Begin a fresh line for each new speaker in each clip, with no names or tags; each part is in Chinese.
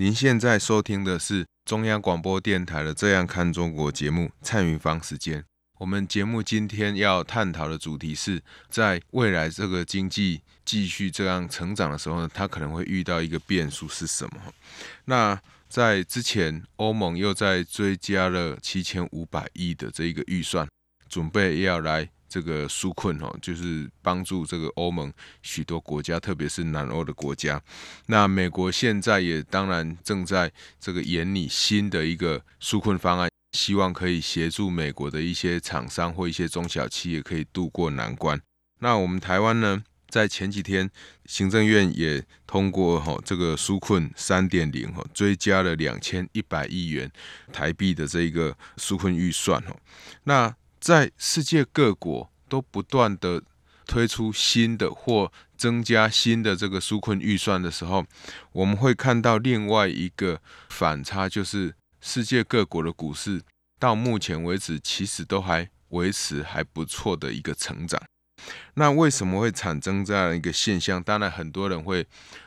您现在收听的是中央广播电台的《这样看中国》节目，蔡云芳时间。我们节目今天要探讨的主题是在未来这个经济继续这样成长的时候呢，它可能会遇到一个变数是什么？那在之前，欧盟又在追加了七千五百亿的这一个预算，准备要来。这个纾困哦，就是帮助这个欧盟许多国家，特别是南欧的国家。那美国现在也当然正在这个研拟新的一个纾困方案，希望可以协助美国的一些厂商或一些中小企业可以渡过难关。那我们台湾呢，在前几天行政院也通过哈这个纾困三点零哈，追加了两千一百亿元台币的这一个纾困预算哦。那在世界各国都不断的推出新的或增加新的这个纾困预算的时候，我们会看到另外一个反差，就是世界各国的股市到目前为止其实都还维持还不错的一个成长。那为什么会产生这样一个现象？当然，很多人会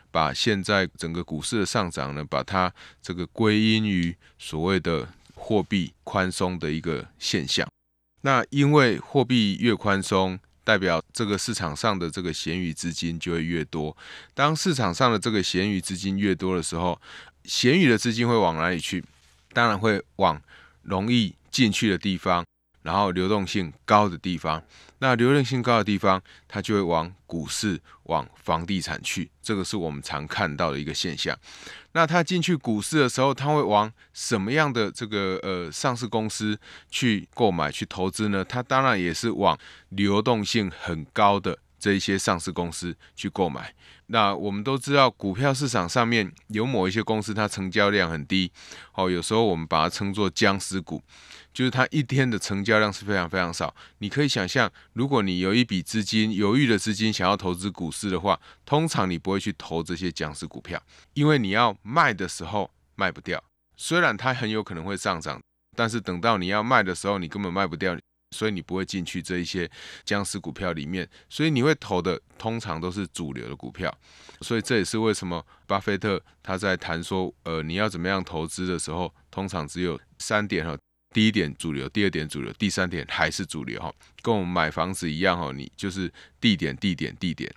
把现在整个股市的上涨呢，把它这个归因于所谓的货币宽松的一个现象。那因为货币越宽松，代表这个市场上的这个闲余资金就会越多。当市场上的这个闲余资金越多的时候，闲余的资金会往哪里去？当然会往容易进去的地方。然后流动性高的地方，那流动性高的地方，它就会往股市、往房地产去，这个是我们常看到的一个现象。那它进去股市的时候，它会往什么样的这个呃上市公司去购买、去投资呢？它当然也是往流动性很高的这一些上市公司去购买。那我们都知道，股票市场上面有某一些公司，它成交量很低，哦，有时候我们把它称作僵尸股。就是它一天的成交量是非常非常少。你可以想象，如果你有一笔资金，犹豫的资金想要投资股市的话，通常你不会去投这些僵尸股票，因为你要卖的时候卖不掉。虽然它很有可能会上涨，但是等到你要卖的时候，你根本卖不掉，所以你不会进去这一些僵尸股票里面。所以你会投的通常都是主流的股票。所以这也是为什么巴菲特他在谈说，呃，你要怎么样投资的时候，通常只有三点哈。第一点主流，第二点主流，第三点还是主流哈，跟我们买房子一样哈，你就是地点、地点、地点。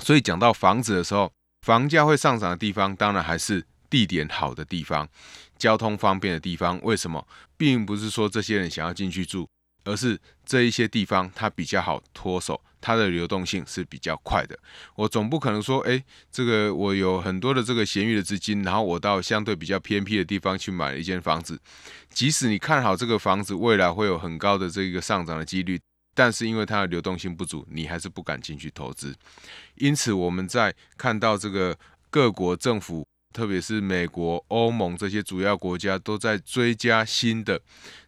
所以讲到房子的时候，房价会上涨的地方，当然还是地点好的地方，交通方便的地方。为什么？并不是说这些人想要进去住，而是这一些地方它比较好脱手。它的流动性是比较快的，我总不可能说，诶，这个我有很多的这个闲余的资金，然后我到相对比较偏僻的地方去买了一间房子，即使你看好这个房子未来会有很高的这个上涨的几率，但是因为它的流动性不足，你还是不敢进去投资。因此，我们在看到这个各国政府。特别是美国、欧盟这些主要国家都在追加新的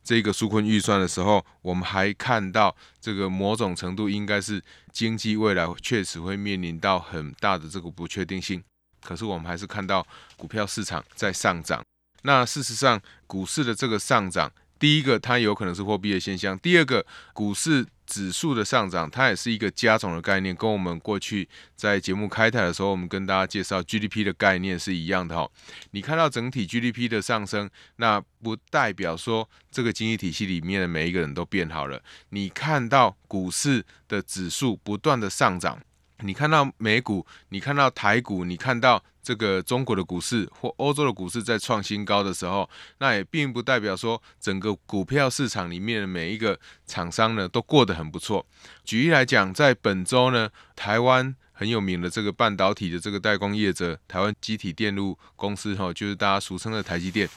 这个纾困预算的时候，我们还看到这个某种程度应该是经济未来确实会面临到很大的这个不确定性。可是我们还是看到股票市场在上涨。那事实上，股市的这个上涨，第一个它有可能是货币的现象，第二个股市。指数的上涨，它也是一个加总的概念，跟我们过去在节目开台的时候，我们跟大家介绍 GDP 的概念是一样的哈。你看到整体 GDP 的上升，那不代表说这个经济体系里面的每一个人都变好了。你看到股市的指数不断的上涨。你看到美股，你看到台股，你看到这个中国的股市或欧洲的股市在创新高的时候，那也并不代表说整个股票市场里面的每一个厂商呢都过得很不错。举例来讲，在本周呢，台湾很有名的这个半导体的这个代工业者台湾集体电路公司哈，就是大家俗称的台积电，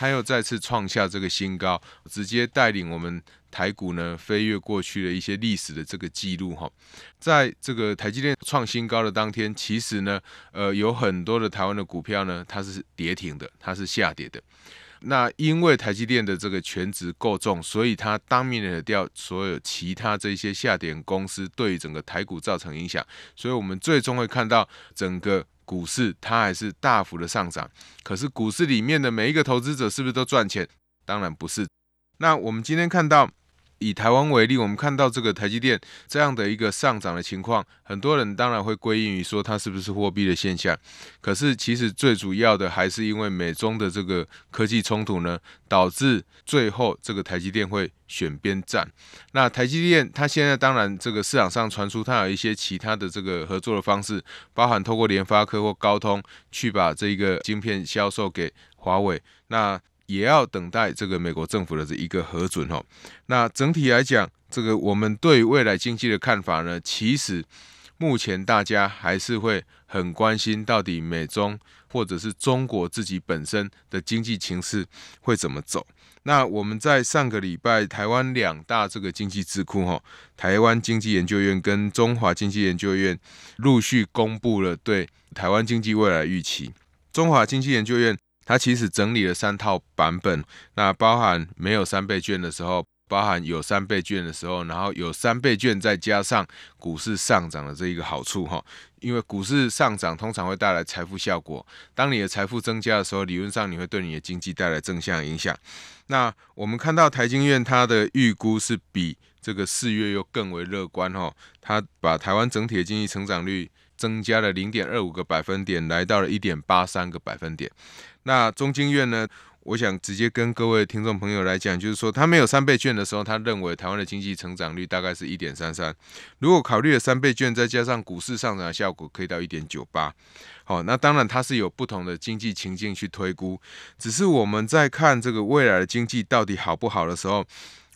它又再次创下这个新高，直接带领我们台股呢飞跃过去的一些历史的这个记录哈。在这个台积电创新高的当天，其实呢，呃，有很多的台湾的股票呢，它是跌停的，它是下跌的。那因为台积电的这个权值够重，所以它当面的掉所有其他这些下跌公司对整个台股造成影响，所以我们最终会看到整个股市它还是大幅的上涨。可是股市里面的每一个投资者是不是都赚钱？当然不是。那我们今天看到。以台湾为例，我们看到这个台积电这样的一个上涨的情况，很多人当然会归因于说它是不是货币的现象。可是其实最主要的还是因为美中的这个科技冲突呢，导致最后这个台积电会选边站。那台积电它现在当然这个市场上传出它有一些其他的这个合作的方式，包含透过联发科或高通去把这个晶片销售给华为。那也要等待这个美国政府的这一个核准哦。那整体来讲，这个我们对未来经济的看法呢，其实目前大家还是会很关心，到底美中或者是中国自己本身的经济情势会怎么走。那我们在上个礼拜，台湾两大这个经济智库哈，台湾经济研究院跟中华经济研究院陆续公布了对台湾经济未来预期。中华经济研究院。它其实整理了三套版本，那包含没有三倍券的时候，包含有三倍券的时候，然后有三倍券再加上股市上涨的这一个好处哈。因为股市上涨通常会带来财富效果，当你的财富增加的时候，理论上你会对你的经济带来正向影响。那我们看到台经院它的预估是比这个四月又更为乐观哈，它把台湾整体的经济成长率增加了零点二五个百分点，来到了一点八三个百分点。那中经院呢？我想直接跟各位听众朋友来讲，就是说，他没有三倍券的时候，他认为台湾的经济成长率大概是一点三三。如果考虑了三倍券，再加上股市上涨的效果，可以到一点九八。好，那当然它是有不同的经济情境去推估。只是我们在看这个未来的经济到底好不好的时候，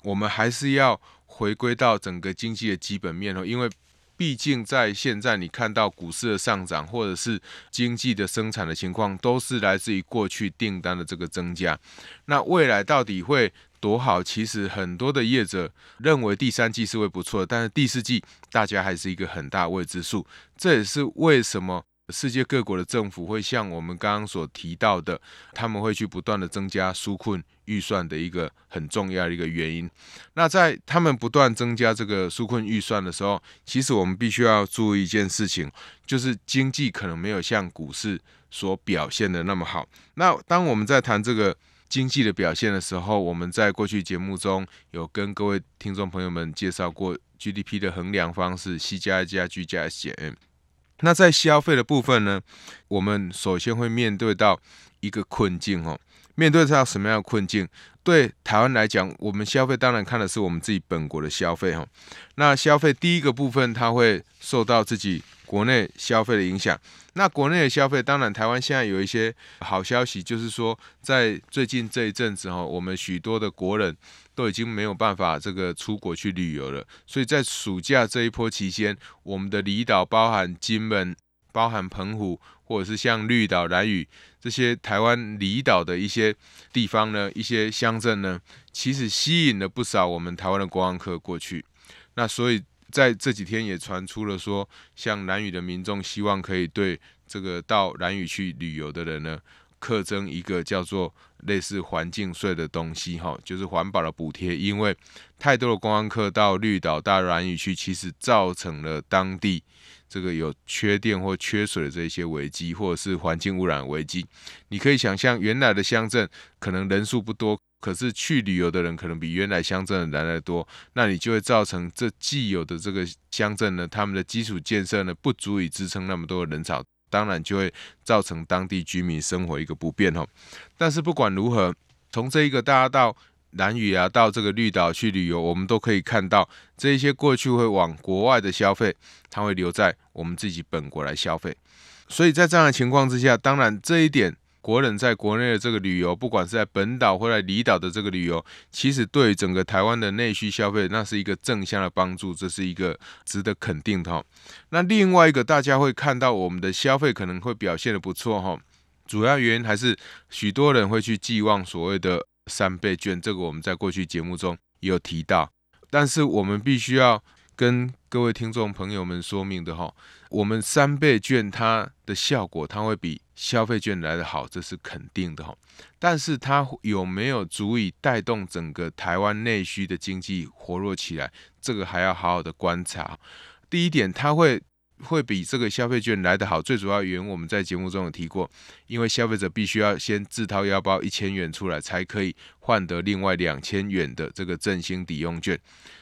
我们还是要回归到整个经济的基本面哦，因为。毕竟，在现在你看到股市的上涨，或者是经济的生产的情况，都是来自于过去订单的这个增加。那未来到底会多好？其实很多的业者认为第三季是会不错，但是第四季大家还是一个很大未知数。这也是为什么。世界各国的政府会像我们刚刚所提到的，他们会去不断的增加纾困预算的一个很重要的一个原因。那在他们不断增加这个纾困预算的时候，其实我们必须要注意一件事情，就是经济可能没有像股市所表现的那么好。那当我们在谈这个经济的表现的时候，我们在过去节目中有跟各位听众朋友们介绍过 GDP 的衡量方式：C 加 I 加 G 加 S 减 M。那在消费的部分呢，我们首先会面对到一个困境哦。面对到什么样的困境？对台湾来讲，我们消费当然看的是我们自己本国的消费哈。那消费第一个部分，它会受到自己国内消费的影响。那国内的消费，当然台湾现在有一些好消息，就是说在最近这一阵子哈，我们许多的国人都已经没有办法这个出国去旅游了。所以在暑假这一波期间，我们的离岛，包含金门、包含澎湖，或者是像绿岛、兰屿这些台湾离岛的一些地方呢，一些乡镇呢，其实吸引了不少我们台湾的观光客过去。那所以。在这几天也传出了说，像兰屿的民众希望可以对这个到兰屿去旅游的人呢，课征一个叫做类似环境税的东西，哈，就是环保的补贴。因为太多的观光客到绿岛、到兰屿去，其实造成了当地这个有缺电或缺水的这些危机，或者是环境污染危机。你可以想象，原来的乡镇可能人数不多。可是去旅游的人可能比原来乡镇的人来得多，那你就会造成这既有的这个乡镇呢，他们的基础建设呢不足以支撑那么多的人潮，当然就会造成当地居民生活一个不便哦。但是不管如何，从这一个大家到兰屿啊，到这个绿岛去旅游，我们都可以看到这一些过去会往国外的消费，它会留在我们自己本国来消费。所以在这样的情况之下，当然这一点国人在国内的这个旅游，不管是在本岛或者离岛的这个旅游，其实对整个台湾的内需消费，那是一个正向的帮助，这是一个值得肯定的哈。那另外一个，大家会看到我们的消费可能会表现得不错哈，主要原因还是许多人会去寄望所谓的三倍券，这个我们在过去节目中也有提到，但是我们必须要。跟各位听众朋友们说明的哈，我们三倍券它的效果，它会比消费券来得好，这是肯定的哈。但是它有没有足以带动整个台湾内需的经济活络起来，这个还要好好的观察。第一点，它会会比这个消费券来得好，最主要原因我们在节目中有提过，因为消费者必须要先自掏腰包一千元出来，才可以换得另外两千元的这个振兴抵用券。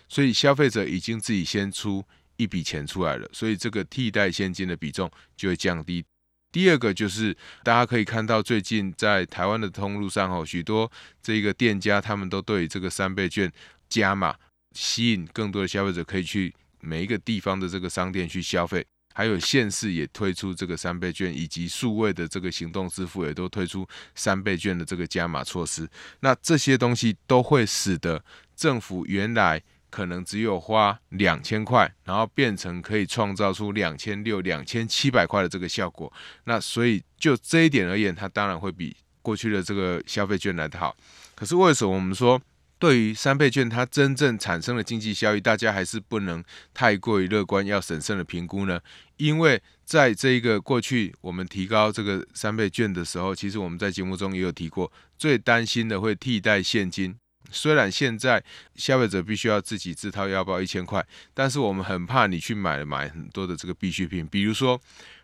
所以消费者已经自己先出一笔钱出来了，所以这个替代现金的比重就会降低。第二个就是大家可以看到，最近在台湾的通路上，哦，许多这个店家他们都对这个三倍券加码，吸引更多的消费者可以去每一个地方的这个商店去消费。还有县市也推出这个三倍券，以及数位的这个行动支付也都推出三倍券的这个加码措施。那这些东西都会使得政府原来可能只有花两千块，然后变成可以创造出两千六、两千七百块的这个效果。那所以就这一点而言，它当然会比过去的这个消费券来得好。可是为什么我们说对于三倍券它真正产生的经济效益，大家还是不能太过于乐观，要审慎的评估呢？因为在这一个过去我们提高这个三倍券的时候，其实我们在节目中也有提过，最担心的会替代现金。虽然现在消费者必须要自己自掏腰包一千块，但是我们很怕你去买买很多的这个必需品，比如说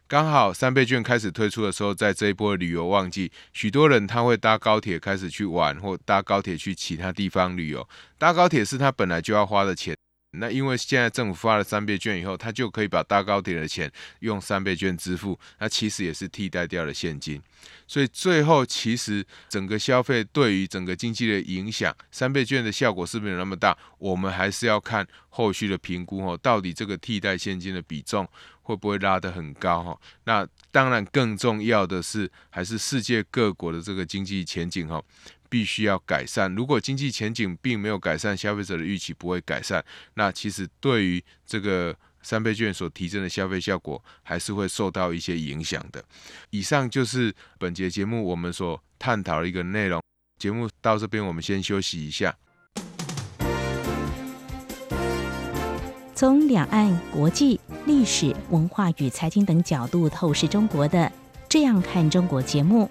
刚好三倍券开始推出的时候，在这一波旅游旺季，许多人他会搭高铁开始去玩，或搭高铁去其他地方旅游。搭高铁是他本来就要花的钱。那因为现在政府发了三倍券以后，他就可以把搭高铁的钱用三倍券支付，那其实也是替代掉了现金，所以最后其实整个消费对于整个经济的影响，三倍券的效果是不是有那么大？我们还是要看后续的评估哦，到底这个替代现金的比重会不会拉得很高哈？那当然更重要的是，还是世界各国的这个经济前景哈。必须要改善。如果经济前景并没有改善，消费者的预期不会改善，那其实对于这个三倍券所提振的消费效果，还是会受到一些影响的。以上就是本节节目我们所探讨的一个内容。节目到这边，我们先休息一下。
从两岸、国际、历史文化与财经等角度透视中国的，这样看中国节目。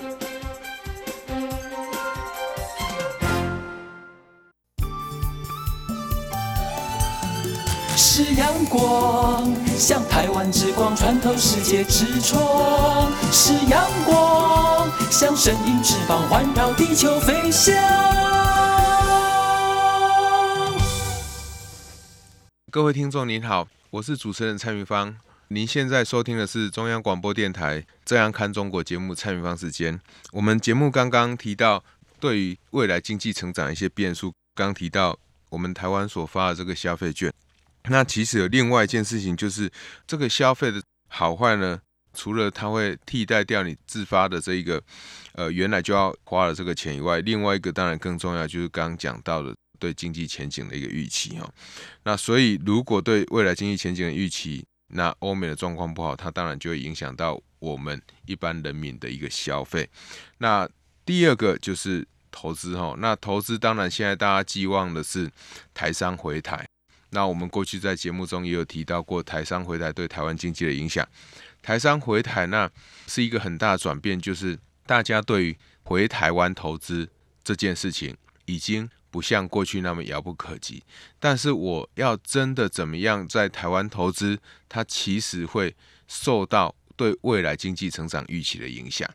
像台湾之光穿透世界之窗；是阳光，像神鹰翅膀环绕地球飞翔。
各位听众您好，我是主持人蔡明芳。您现在收听的是中央广播电台《这样看中国》节目，蔡明芳时间。我们节目刚刚提到，对于未来经济成长一些变数，刚提到我们台湾所发的这个消费券。那其实有另外一件事情，就是这个消费的好坏呢，除了它会替代掉你自发的这一个，呃，原来就要花的这个钱以外，另外一个当然更重要，就是刚刚讲到的对经济前景的一个预期哈。那所以如果对未来经济前景的预期，那欧美的状况不好，它当然就会影响到我们一般人民的一个消费。那第二个就是投资哈，那投资当然现在大家寄望的是台商回台。那我们过去在节目中也有提到过台商回台对台湾经济的影响。台商回台那是一个很大的转变，就是大家对于回台湾投资这件事情已经不像过去那么遥不可及。但是我要真的怎么样在台湾投资，它其实会受到对未来经济成长预期的影响。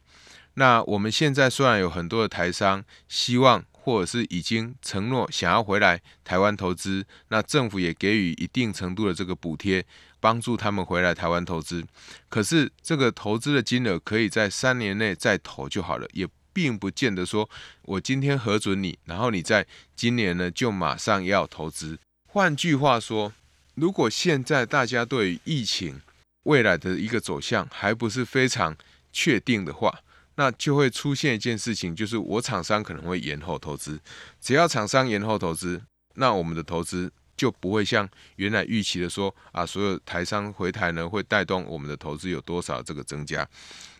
那我们现在虽然有很多的台商希望，或者是已经承诺想要回来台湾投资，那政府也给予一定程度的这个补贴，帮助他们回来台湾投资。可是这个投资的金额可以在三年内再投就好了，也并不见得说我今天核准你，然后你在今年呢就马上要投资。换句话说，如果现在大家对于疫情未来的一个走向还不是非常确定的话，那就会出现一件事情，就是我厂商可能会延后投资。只要厂商延后投资，那我们的投资就不会像原来预期的说啊，所有台商回台呢会带动我们的投资有多少这个增加。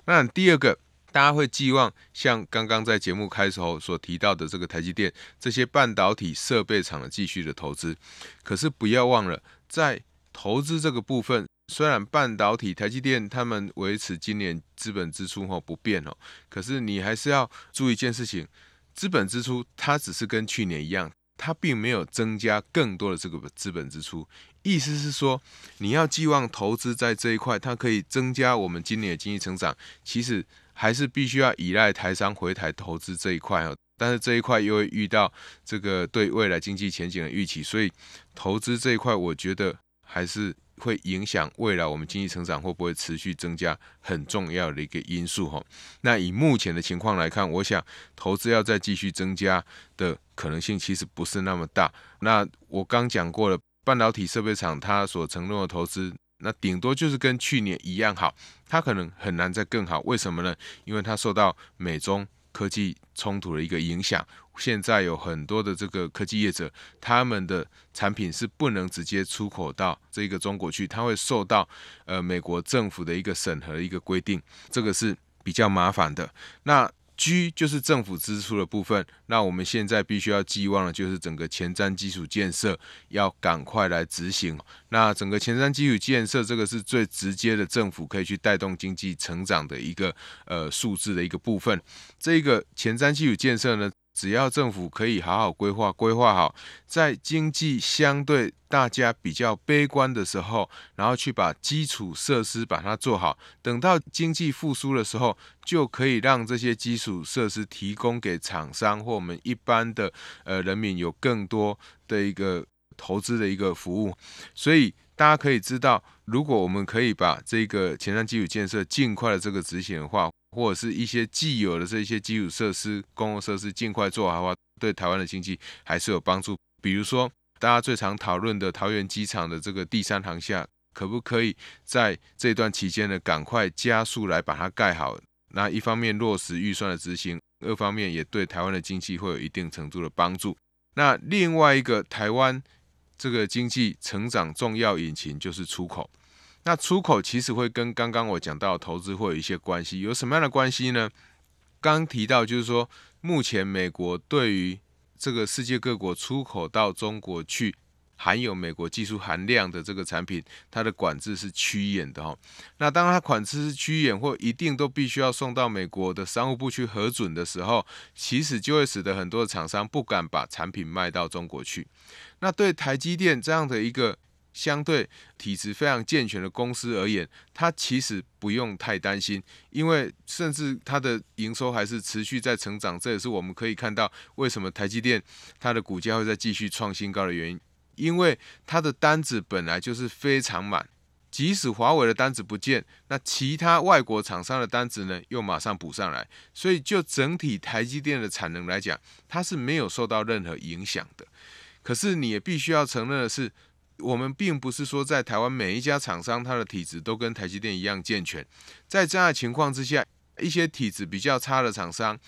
那第二个，大家会寄望像刚刚在节目开始后所提到的这个台积电这些半导体设备厂的继续的投资。可是不要忘了，在投资这个部分。虽然半导体台积电他们维持今年资本支出后不变哦，可是你还是要注意一件事情，资本支出它只是跟去年一样，它并没有增加更多的这个资本支出。意思是说，你要寄望投资在这一块，它可以增加我们今年的经济成长，其实还是必须要依赖台商回台投资这一块哦。但是这一块又会遇到这个对未来经济前景的预期，所以投资这一块，我觉得还是。会影响未来我们经济成长会不会持续增加很重要的一个因素哈。那以目前的情况来看，我想投资要再继续增加的可能性其实不是那么大。那我刚讲过了，半导体设备厂它所承诺的投资，那顶多就是跟去年一样好，它可能很难再更好。为什么呢？因为它受到美中科技冲突的一个影响。现在有很多的这个科技业者，他们的产品是不能直接出口到这个中国去，它会受到呃美国政府的一个审核一个规定，这个是比较麻烦的。那 G 就是政府支出的部分，那我们现在必须要寄望的就是整个前瞻基础建设要赶快来执行。那整个前瞻基础建设这个是最直接的，政府可以去带动经济成长的一个呃数字的一个部分。这个前瞻基础建设呢，只要政府可以好好规划，规划好，在经济相对大家比较悲观的时候，然后去把基础设施把它做好，等到经济复苏的时候，就可以让这些基础设施提供给厂商或我们一般的呃人民有更多的一个投资的一个服务。所以大家可以知道，如果我们可以把这个前瞻基础建设尽快的这个执行的话，或者是一些既有的这些基础设施、公共设施尽快做好的话，对台湾的经济还是有帮助。比如说，大家最常讨论的桃园机场的这个第三航厦，可不可以在这段期间呢，赶快加速来把它盖好？那一方面落实预算的执行，二方面也对台湾的经济会有一定程度的帮助。那另外一个台湾这个经济成长重要引擎就是出口。那出口其实会跟刚刚我讲到的投资会有一些关系，有什么样的关系呢？刚提到就是说，目前美国对于这个世界各国出口到中国去含有美国技术含量的这个产品，它的管制是趋严的哈。那当它管制是趋严或一定都必须要送到美国的商务部去核准的时候，其实就会使得很多的厂商不敢把产品卖到中国去。那对台积电这样的一个相对体质非常健全的公司而言，它其实不用太担心，因为甚至它的营收还是持续在成长，这也是我们可以看到为什么台积电它的股价会再继续创新高的原因，因为它的单子本来就是非常满，即使华为的单子不见，那其他外国厂商的单子呢又马上补上来，所以就整体台积电的产能来讲，它是没有受到任何影响的。可是你也必须要承认的是。我们并不是说在台湾每一家厂商它的体质都跟台积电一样健全，在这样的情况之下，一些体质比较差的厂商，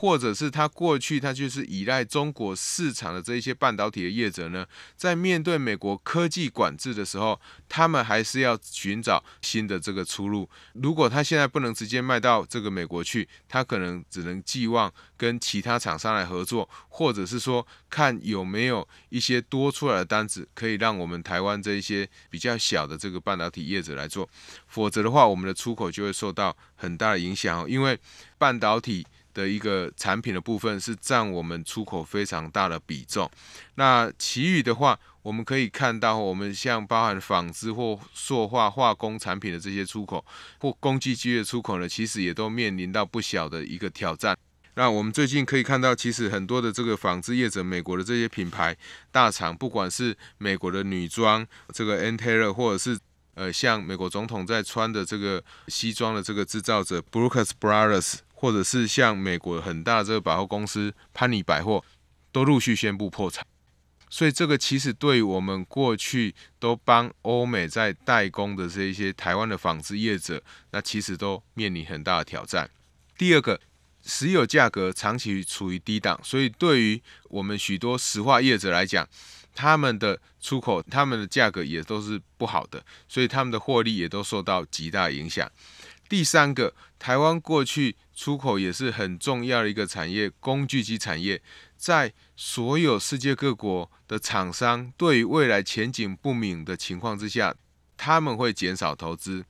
或者是他过去他就是依赖中国市场的这一些半导体的业者呢，在面对美国科技管制的时候，他们还是要寻找新的这个出路。如果他现在不能直接卖到这个美国去，他可能只能寄望跟其他厂商来合作，或者是说看有没有一些多出来的单子，可以让我们台湾这一些比较小的这个半导体业者来做。否则的话，我们的出口就会受到很大的影响，因为半导体。的一个产品的部分是占我们出口非常大的比重。那其余的话，我们可以看到，我们像包含纺织或塑化化工产品的这些出口，或工具机的出口呢，其实也都面临到不小的一个挑战。那我们最近可以看到，其实很多的这个纺织业者，美国的这些品牌大厂，不管是美国的女装这个 Ann Taylor，或者是呃像美国总统在穿的这个西装的这个制造者 Brooks Brothers。或者是像美国很大的这个百货公司潘尼百货，都陆续宣布破产，所以这个其实对于我们过去都帮欧美在代工的这一些台湾的纺织业者，那其实都面临很大的挑战。第二个，石油价格长期处于低档，所以对于我们许多石化业者来讲，他们的出口、他们的价格也都是不好的，所以他们的获利也都受到极大影响。第三个，台湾过去出口也是很重要的一个产业，工具机产业，在所有世界各国的厂商对于未来前景不明的情况之下，他们会减少投资。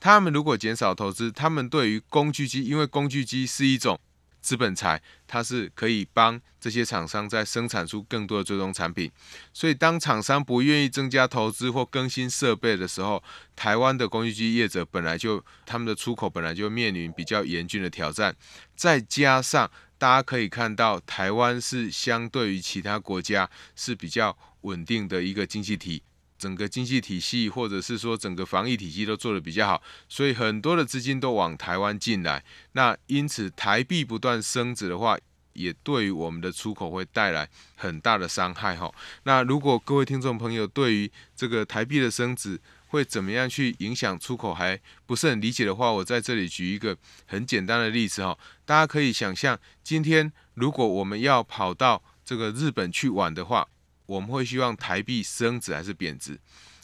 他们如果减少投资，他们对于工具机，因为工具机是一种。资本财，它是可以帮这些厂商在生产出更多的最终产品。所以，当厂商不愿意增加投资或更新设备的时候，台湾的工具机业者本来就他们的出口本来就面临比较严峻的挑战。再加上大家可以看到，台湾是相对于其他国家是比较稳定的一个经济体。整个经济体系，或者是说整个防疫体系都做得比较好，所以很多的资金都往台湾进来。那因此台币不断升值的话，也对于我们的出口会带来很大的伤害哈。那如果各位听众朋友对于这个台币的升值会怎么样去影响出口还不是很理解的话，我在这里举一个很简单的例子哈。大家可以想象，今天如果我们要跑到这个日本去玩的话，我们会希望台币升值还是贬值？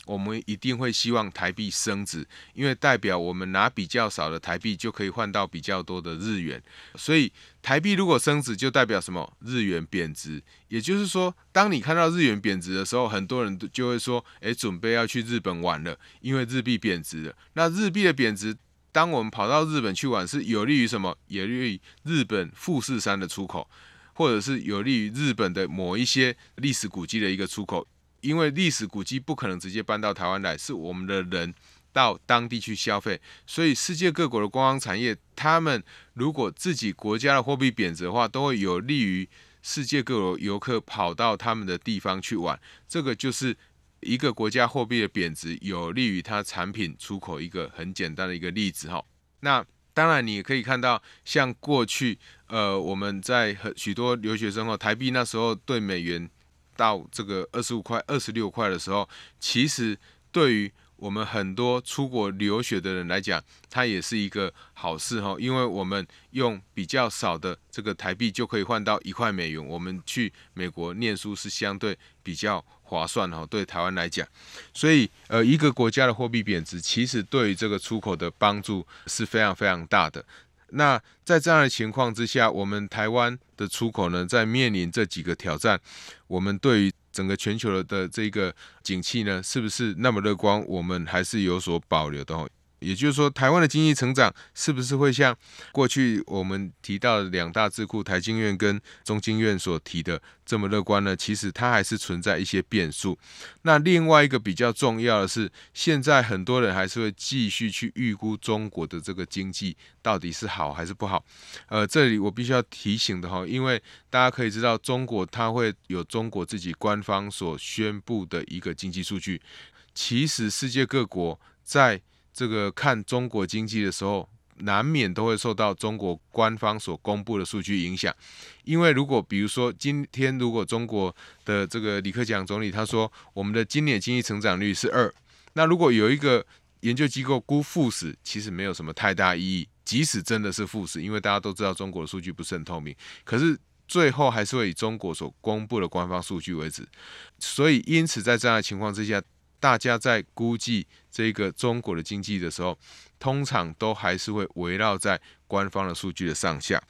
我们一定会希望台币升值，因为代表我们拿比较少的台币就可以换到比较多的日元。所以台币如果升值，就代表什么？日元贬值。也就是说，当你看到日元贬值的时候，很多人都就会说：“诶，准备要去日本玩了，因为日币贬值了。”那日币的贬值，当我们跑到日本去玩，是有利于什么？有利于日本富士山的出口。或者是有利于日本的某一些历史古迹的一个出口，因为历史古迹不可能直接搬到台湾来，是我们的人到当地去消费，所以世界各国的观光产业，他们如果自己国家的货币贬值的话，都会有利于世界各国游客跑到他们的地方去玩，这个就是一个国家货币的贬值有利于它产品出口一个很简单的一个例子哈。那当然，你也可以看到，像过去，呃，我们在很许多留学生后，台币那时候对美元到这个二十五块、二十六块的时候，其实对于我们很多出国留学的人来讲，它也是一个好事哈，因为我们用比较少的这个台币就可以换到一块美元，我们去美国念书是相对比较划算哈，对台湾来讲，所以呃，一个国家的货币贬值，其实对于这个出口的帮助是非常非常大的。那在这样的情况之下，我们台湾的出口呢，在面临这几个挑战，我们对于整个全球的这个景气呢，是不是那么乐观？我们还是有所保留的。也就是说，台湾的经济成长是不是会像过去我们提到的两大智库台经院跟中经院所提的这么乐观呢？其实它还是存在一些变数。那另外一个比较重要的是，现在很多人还是会继续去预估中国的这个经济到底是好还是不好。呃，这里我必须要提醒的哈，因为大家可以知道，中国它会有中国自己官方所宣布的一个经济数据。其实世界各国在这个看中国经济的时候，难免都会受到中国官方所公布的数据影响。因为如果比如说今天如果中国的这个李克强总理他说我们的今年经济成长率是二，那如果有一个研究机构估负十，其实没有什么太大意义。即使真的是负十，因为大家都知道中国的数据不是很透明，可是最后还是会以中国所公布的官方数据为止。所以，因此在这样的情况之下，大家在估计这个中国的经济的时候，通常都还是会围绕在官方的数据的上下。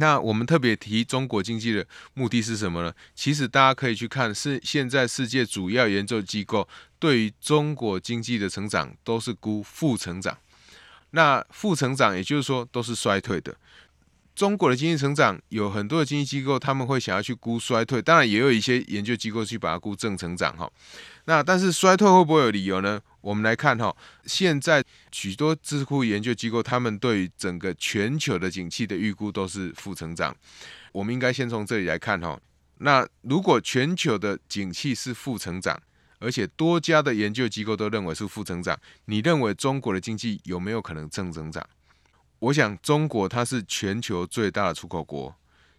那我们特别提中国经济的目的是什么呢？其实大家可以去看，是现在世界主要研究机构对于中国经济的成长都是估负成长。那负成长也就是说都是衰退的。中国的经济成长有很多的经济机构他们会想要去估衰退，当然也有一些研究机构去把它估正成长哈。那但是衰退会不会有理由呢？我们来看哈，现在许多智库研究机构，他们对于整个全球的景气的预估都是负成长。我们应该先从这里来看哈。那如果全球的景气是负成长，而且多家的研究机构都认为是负成长，你认为中国的经济有没有可能正增长？我想中国它是全球最大的出口国，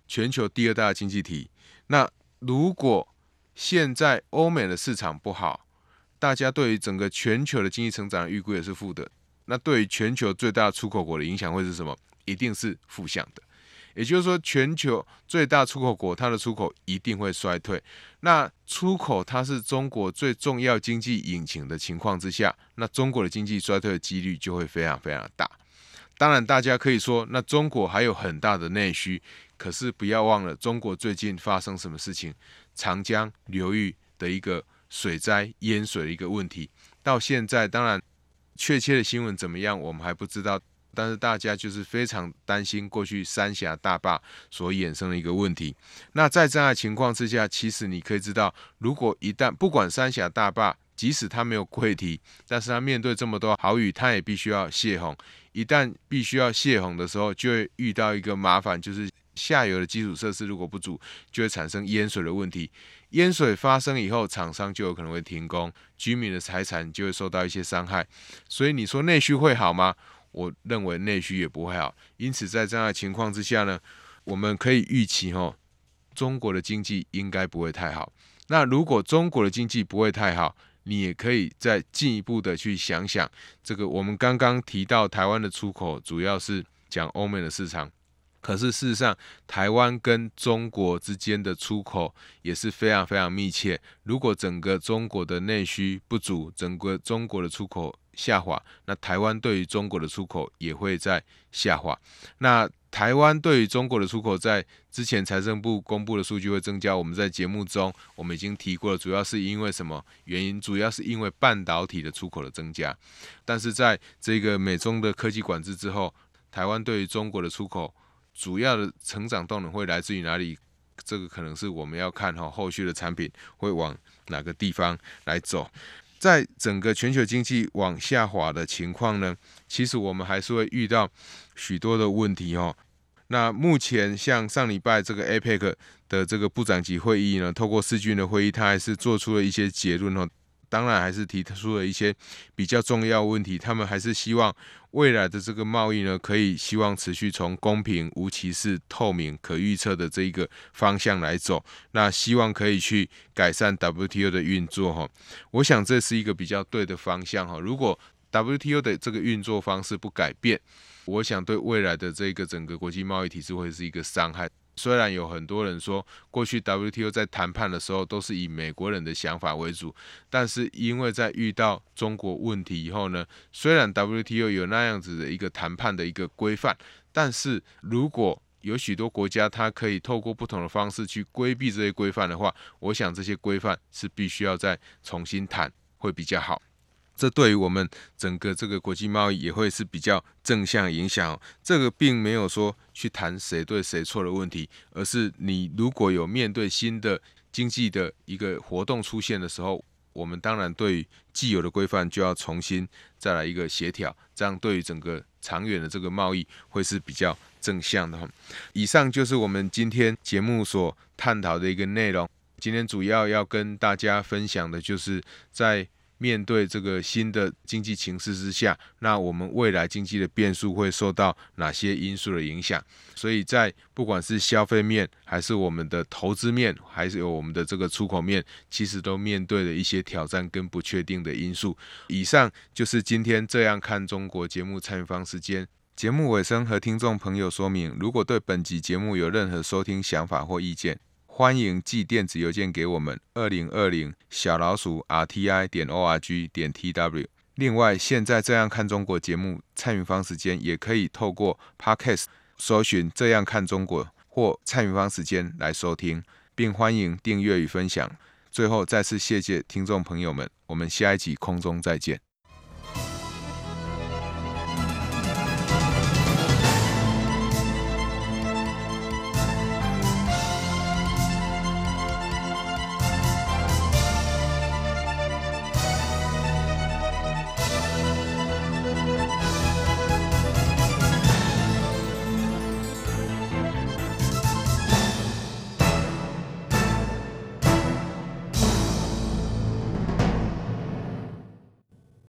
全球第二大的经济体。那如果现在欧美的市场不好，大家对于整个全球的经济成长预估也是负的。那对于全球最大出口国的影响会是什么？一定是负向的。也就是说，全球最大出口国它的出口一定会衰退。那出口它是中国最重要经济引擎的情况之下，那中国的经济衰退的几率就会非常非常大。当然，大家可以说，那中国还有很大的内需。可是不要忘了，中国最近发生什么事情？长江流域的一个。水灾淹水的一个问题，到现在当然确切的新闻怎么样，我们还不知道。但是大家就是非常担心过去三峡大坝所衍生的一个问题。那在这样的情况之下，其实你可以知道，如果一旦不管三峡大坝，即使他没有溃堤，但是他面对这么多豪雨，他也必须要泄洪。一旦必须要泄洪的时候，就会遇到一个麻烦，就是下游的基础设施如果不足，就会产生淹水的问题。淹水发生以后，厂商就有可能会停工，居民的财产就会受到一些伤害。所以你说内需会好吗？我认为内需也不会好。因此在这样的情况之下呢，我们可以预期吼，中国的经济应该不会太好。那如果中国的经济不会太好，你也可以再进一步的去想想，这个我们刚刚提到台湾的出口主要是讲欧美的市场。可是事实上，台湾跟中国之间的出口也是非常非常密切。如果整个中国的内需不足，整个中国的出口下滑，那台湾对于中国的出口也会在下滑。那台湾对于中国的出口，在之前财政部公布的数据会增加。我们在节目中我们已经提过了，主要是因为什么原因？主要是因为半导体的出口的增加。但是在这个美中的科技管制之后，台湾对于中国的出口。主要的成长动能会来自于哪里？这个可能是我们要看哈，后续的产品会往哪个地方来走。在整个全球经济往下滑的情况呢，其实我们还是会遇到许多的问题哦。那目前像上礼拜这个 APEC 的这个部长级会议呢，透过视讯的会议，他还是做出了一些结论哦。当然还是提出了一些比较重要问题，他们还是希望未来的这个贸易呢，可以希望持续从公平、无歧视、透明、可预测的这一个方向来走。那希望可以去改善 WTO 的运作哈，我想这是一个比较对的方向哈。如果 WTO 的这个运作方式不改变，我想对未来的这个整个国际贸易体制会是一个伤害。虽然有很多人说，过去 WTO 在谈判的时候都是以美国人的想法为主，但是因为在遇到中国问题以后呢，虽然 WTO 有那样子的一个谈判的一个规范，但是如果有许多国家它可以透过不同的方式去规避这些规范的话，我想这些规范是必须要再重新谈会比较好。这对于我们整个这个国际贸易也会是比较正向影响。这个并没有说去谈谁对谁错的问题，而是你如果有面对新的经济的一个活动出现的时候，我们当然对于既有的规范就要重新再来一个协调，这样对于整个长远的这个贸易会是比较正向的。以上就是我们今天节目所探讨的一个内容。今天主要要跟大家分享的就是在面对这个新的经济形势之下，那我们未来经济的变数会受到哪些因素的影响？所以在不管是消费面，还是我们的投资面，还是有我们的这个出口面，其实都面对了一些挑战跟不确定的因素。以上就是今天这样看中国节目参与方时间。节目尾声和听众朋友说明，如果对本集节目有任何收听想法或意见，欢迎寄电子邮件给我们二零二零小老鼠 r t i 点 o r g 点 t w。另外，现在这样看中国节目蔡明芳时间也可以透过 Podcast 搜寻这样看中国或蔡明芳时间来收听，并欢迎订阅与分享。最后，再次谢谢听众朋友们，我们下一集空中再见。